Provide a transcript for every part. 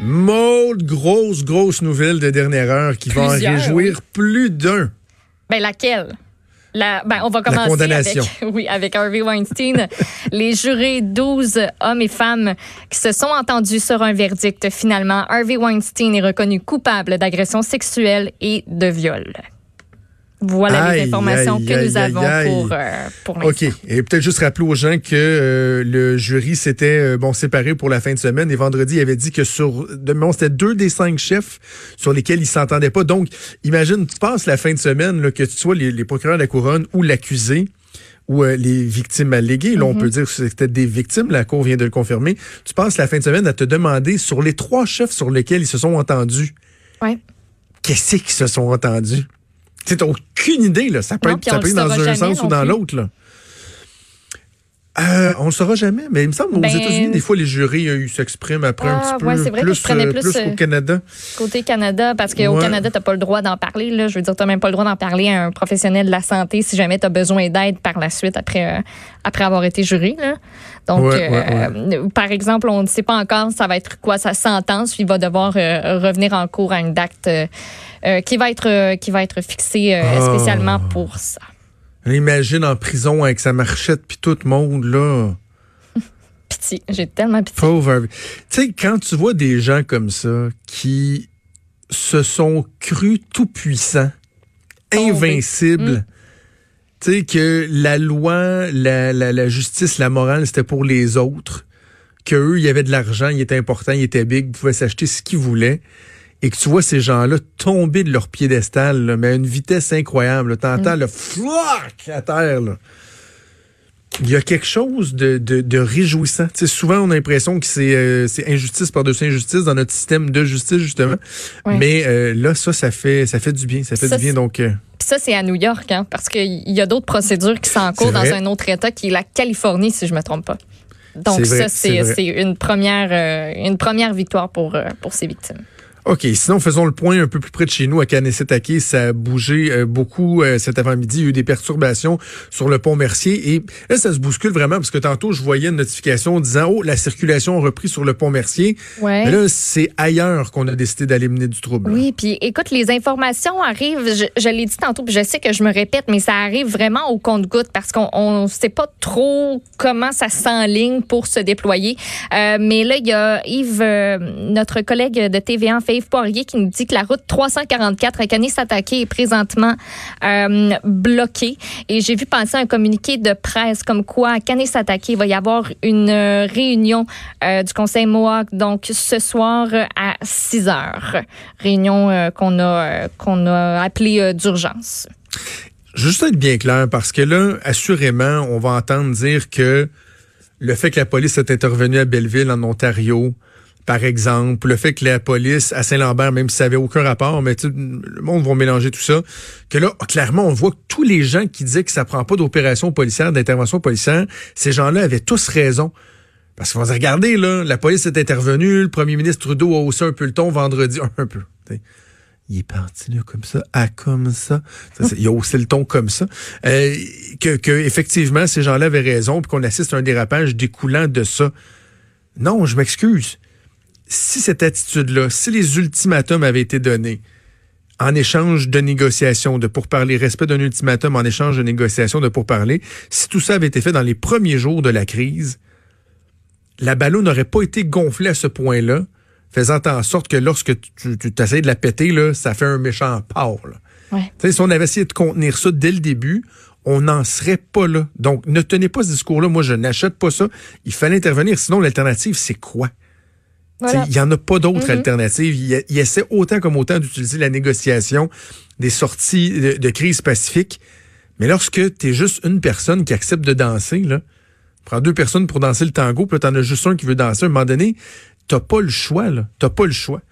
Maud, grosse, grosse nouvelle de dernière heure qui va en réjouir plus d'un. Ben laquelle? La, ben, on va commencer condamnation. avec, oui, avec Harvey Weinstein. les jurés, 12 hommes et femmes qui se sont entendus sur un verdict. Finalement, Harvey Weinstein est reconnu coupable d'agression sexuelle et de viol. Voilà les informations aïe, que aïe, nous avons pour, euh, pour OK. l'instant. Et peut-être juste rappeler aux gens que euh, le jury s'était euh, bon séparé pour la fin de semaine et vendredi, il avait dit que sur de mémoire, c'était deux des cinq chefs sur lesquels ils s'entendaient pas. Donc, imagine, tu passes la fin de semaine, là, que tu sois les, les procureurs de la couronne ou l'accusé ou euh, les victimes alléguées. Là, on Mm-hmm. peut dire que c'était des victimes, la Cour vient de le confirmer. Tu passes la fin de semaine à te demander sur les trois chefs sur lesquels ils se sont entendus, Ouais. qu'est-ce qu'ils se sont entendus? Tu n'as aucune idée, là. Ça peut Non, être, ça peut dans un jamais sens ou dans l'autre, là. Euh, on le saura jamais, mais il me semble Ben- aux États-Unis, des fois, les jurys euh, ils s'expriment après un Ah, petit peu ouais, c'est vrai que plus, je prenais euh, plus, plus euh, Canada. Côté Canada, parce qu'au Ouais. Canada, tu n'as pas le droit d'en parler. Là. Je veux dire, tu n'as même pas le droit d'en parler à un professionnel de la santé si jamais tu as besoin d'aide par la suite après, euh, après avoir été juré. Là. Donc, Ouais, par exemple, on ne sait pas encore ça va être quoi sa sentence. puis Il va devoir revenir en cours à une date qui, va être, qui va être fixée euh, Ah. spécialement pour ça. Imagine en prison avec sa marchette puis tout le monde, là. Pitié, j'ai tellement pitié. Pauvre. Tu sais, quand tu vois des gens comme ça qui se sont crus tout puissants, invincibles, Mm. tu sais, que la loi, la, la, la justice, la morale, c'était pour les autres, qu'eux, il y avait de l'argent, il était important, il était big, ils pouvaient s'acheter ce qu'ils voulaient, et que tu vois ces gens-là tomber de leur piédestal, là, mais à une vitesse incroyable. là. T'entends Mm. le flac à terre, là il y a quelque chose de, de, de réjouissant. Tu souvent, on a l'impression que c'est euh, c'est injustice par-dessus injustice dans notre système de justice, justement. Mais euh, là, ça, ça fait, ça fait du bien. Ça fait Ça, du bien. c'est- Donc, euh, Puis ça, c'est à New York, hein, parce qu'il y a d'autres procédures qui sont en cours dans un autre État qui est la Californie, si je me trompe pas. Donc vrai, ça, c'est une première, une première victoire pour, pour ces victimes. OK. Sinon, faisons le point un peu plus près de chez nous, à Kanesetake. Ça a bougé euh, beaucoup euh, cet avant-midi. Il y a eu des perturbations sur le pont Mercier. Et là, ça se bouscule vraiment parce que tantôt, je voyais une notification disant, oh, la circulation a repris sur le pont Mercier. Ouais. Mais là, c'est ailleurs qu'on a décidé d'aller mener du trouble. Oui, puis écoute, les informations arrivent, je, je l'ai dit tantôt, puis je sais que je me répète, mais ça arrive vraiment au compte-goutte parce qu'on ne sait pas trop comment ça s'enligne pour se déployer. Euh, mais là, il y a Yves, euh, notre collègue de TVA, fait Poirier, qui nous dit que la route 344 à Kanesatake est présentement euh, bloquée. Et j'ai vu passer un communiqué de presse comme quoi à Kanesatake, il va y avoir une euh, réunion euh, du Conseil Mohawk, donc ce soir à 6 heures. Réunion qu'on a, qu'on a appelée d'urgence. Juste être bien clair, parce que là, assurément, on va entendre dire que le fait que la police est intervenue à Belleville, en Ontario, par exemple, le fait que la police à Saint-Lambert, même si ça avait aucun rapport, mais le monde va mélanger tout ça, que là, clairement, on voit que tous les gens qui disaient que ça prend pas d'opération policière, d'intervention policière, ces gens-là avaient tous raison. Parce qu'on va dire, regardez, là, la police est intervenue, le premier ministre Trudeau a haussé un peu le ton vendredi, un peu. Il est parti là comme ça, à comme ça. Il a haussé le ton comme ça. Euh, que effectivement, ces gens-là avaient raison, puis qu'on assiste à un dérapage découlant de ça. Non, je m'excuse. Si cette attitude-là, si les ultimatums avaient été donnés en échange de négociations, de pourparler, respect d'un ultimatum en échange de négociations, de pourparler, si tout ça avait été fait dans les premiers jours de la crise, la ballon n'aurait pas été gonflée à ce point-là, faisant en sorte que lorsque tu, tu essayes de la péter, là, ça fait un méchant. Ouais. Sais, Si on avait essayé de contenir ça dès le début, on n'en serait pas là. Donc, ne tenez pas ce discours-là. Moi, je n'achète pas ça. Il fallait intervenir. Sinon, l'alternative, c'est quoi? Tu sais, Voilà. Il n'y en a pas d'autre Mhm. alternative. Il, il essaie autant comme autant d'utiliser la négociation des sorties de, de crise pacifique. Mais lorsque tu es juste une personne qui accepte de danser, là, prends deux personnes pour danser le tango, puis là, t'en as juste un qui veut danser, à un moment donné, t'as pas le choix, là. T'as pas le choix.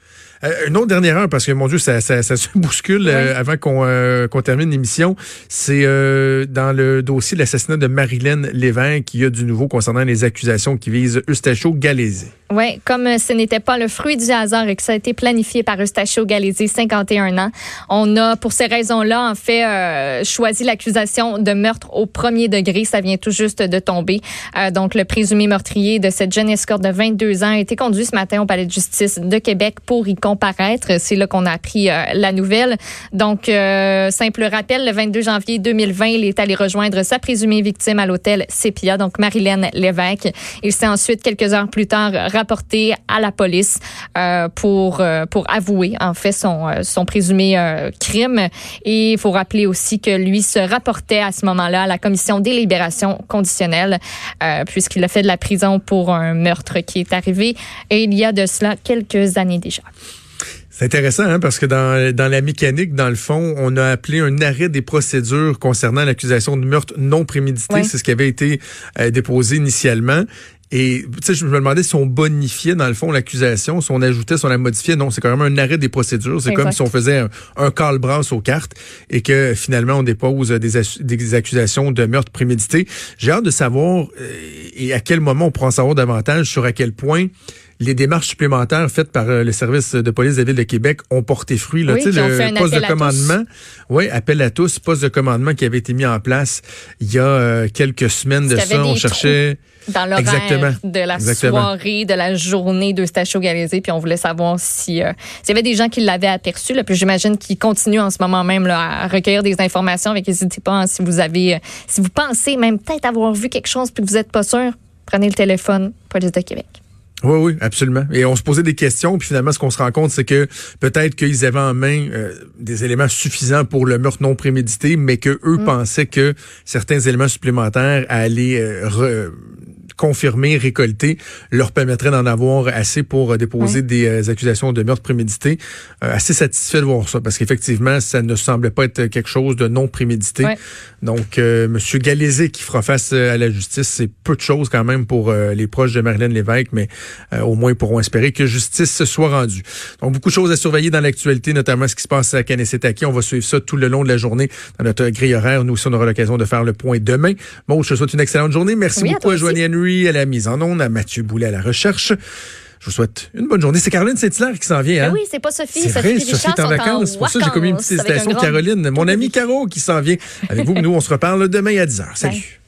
Euh, une autre dernière heure, parce que mon Dieu, ça, ça, ça se bouscule euh, avant qu'on euh, termine l'émission. C'est euh, dans le dossier de l'assassinat de Marilyn Lévesque qu'il y a du nouveau concernant les accusations qui visent Eustachio Galézé. Oui, comme ce n'était pas le fruit du hasard et que ça a été planifié par Eustachio Galézé, 51 ans, on a, pour ces raisons-là, en fait, euh, choisi l'accusation de meurtre au premier degré. Ça vient tout juste de tomber. Euh, donc, le présumé meurtrier de cette jeune escorte de 22 ans a été conduit ce matin au palais de justice de Québec pour y comparaître. C'est là qu'on a appris euh, la nouvelle. Donc, euh, simple rappel, le 22 janvier 2020, il est allé rejoindre sa présumée victime à l'hôtel Sepia, donc Marilyn Lévesque. Il s'est ensuite, quelques heures plus tard, rapporté à la police euh, pour, euh, pour avouer, en fait, son, euh, son présumé crime. Et il faut rappeler aussi que lui se rapportait à ce moment-là à la commission des libérations conditionnelles, puisqu'il a fait de la prison pour un meurtre qui est arrivé et il y a de cela quelques années déjà. C'est intéressant hein, parce que dans, dans la mécanique, dans le fond, on a appelé un arrêt des procédures concernant l'accusation de meurtre non prémédité. C'est ce qui avait été euh, déposé initialement. Et tu sais, je me demandais si on bonifiait dans le fond l'accusation, si on ajoutait, si on la modifiait. Non, c'est quand même un arrêt des procédures. C'est comme si on faisait un, un call-brass aux cartes et que finalement on dépose des, des accusations de meurtre prémédité. J'ai hâte de savoir euh, et à quel moment on pourra en savoir davantage sur à quel point les démarches supplémentaires faites par euh, le service de police de la Ville de Québec ont porté fruit. Là, Oui, fait un le poste de commandement, oui, appel à tous, poste de commandement qui avait été mis en place il y a euh, quelques semaines de ça. On cherchait. dans l'horaire de la Exactement. soirée, de la journée d'Eustachio Galézé, puis on voulait savoir si euh, s'il y avait des gens qui l'avaient aperçu, là, puis j'imagine qu'ils continuent en ce moment même là, à recueillir des informations, avec n'hésitez pas hein, si vous avez, euh, si vous pensez même peut-être avoir vu quelque chose puis que vous n'êtes pas sûr, prenez le téléphone, police de Québec. Oui, oui, absolument. Et on se posait des questions, puis finalement, ce qu'on se rend compte, c'est que peut-être qu'ils avaient en main euh, des éléments suffisants pour le meurtre non prémédité, mais que eux Mm. pensaient que certains éléments supplémentaires allaient euh, re- confirmer, récolter, leur permettraient d'en avoir assez pour euh, déposer des euh, accusations de meurtre prémédité. Euh, assez satisfait de voir ça, parce qu'effectivement, ça ne semblait pas être quelque chose de non prémédité. Donc, Monsieur Galézé qui fera face à la justice, c'est peu de choses quand même pour les proches de Marilyn Lévesque, mais au moins ils pourront espérer que justice se soit rendue. Donc, beaucoup de choses à surveiller dans l'actualité, notamment ce qui se passe à Kanessetaki. On va suivre ça tout le long de la journée dans notre grille horaire. Nous aussi, on aura l'occasion de faire le point demain. Bon, je te souhaite une excellente journée. Merci Oui, à beaucoup à aussi. Joanie Henry à la mise en onde, à Mathieu Boulet à la recherche. Je vous souhaite une bonne journée. C'est Caroline Saint-Hilaire qui s'en vient. Ben hein? oui, c'est pas Sophie, C'est Sophie vrai, Sophie est en vacances. C'est pour ça que j'ai commis une petite un hésitation. grand Caroline, mon ami. Caro qui s'en vient avec vous. Nous, on se reparle demain à 10h. Salut. Bye.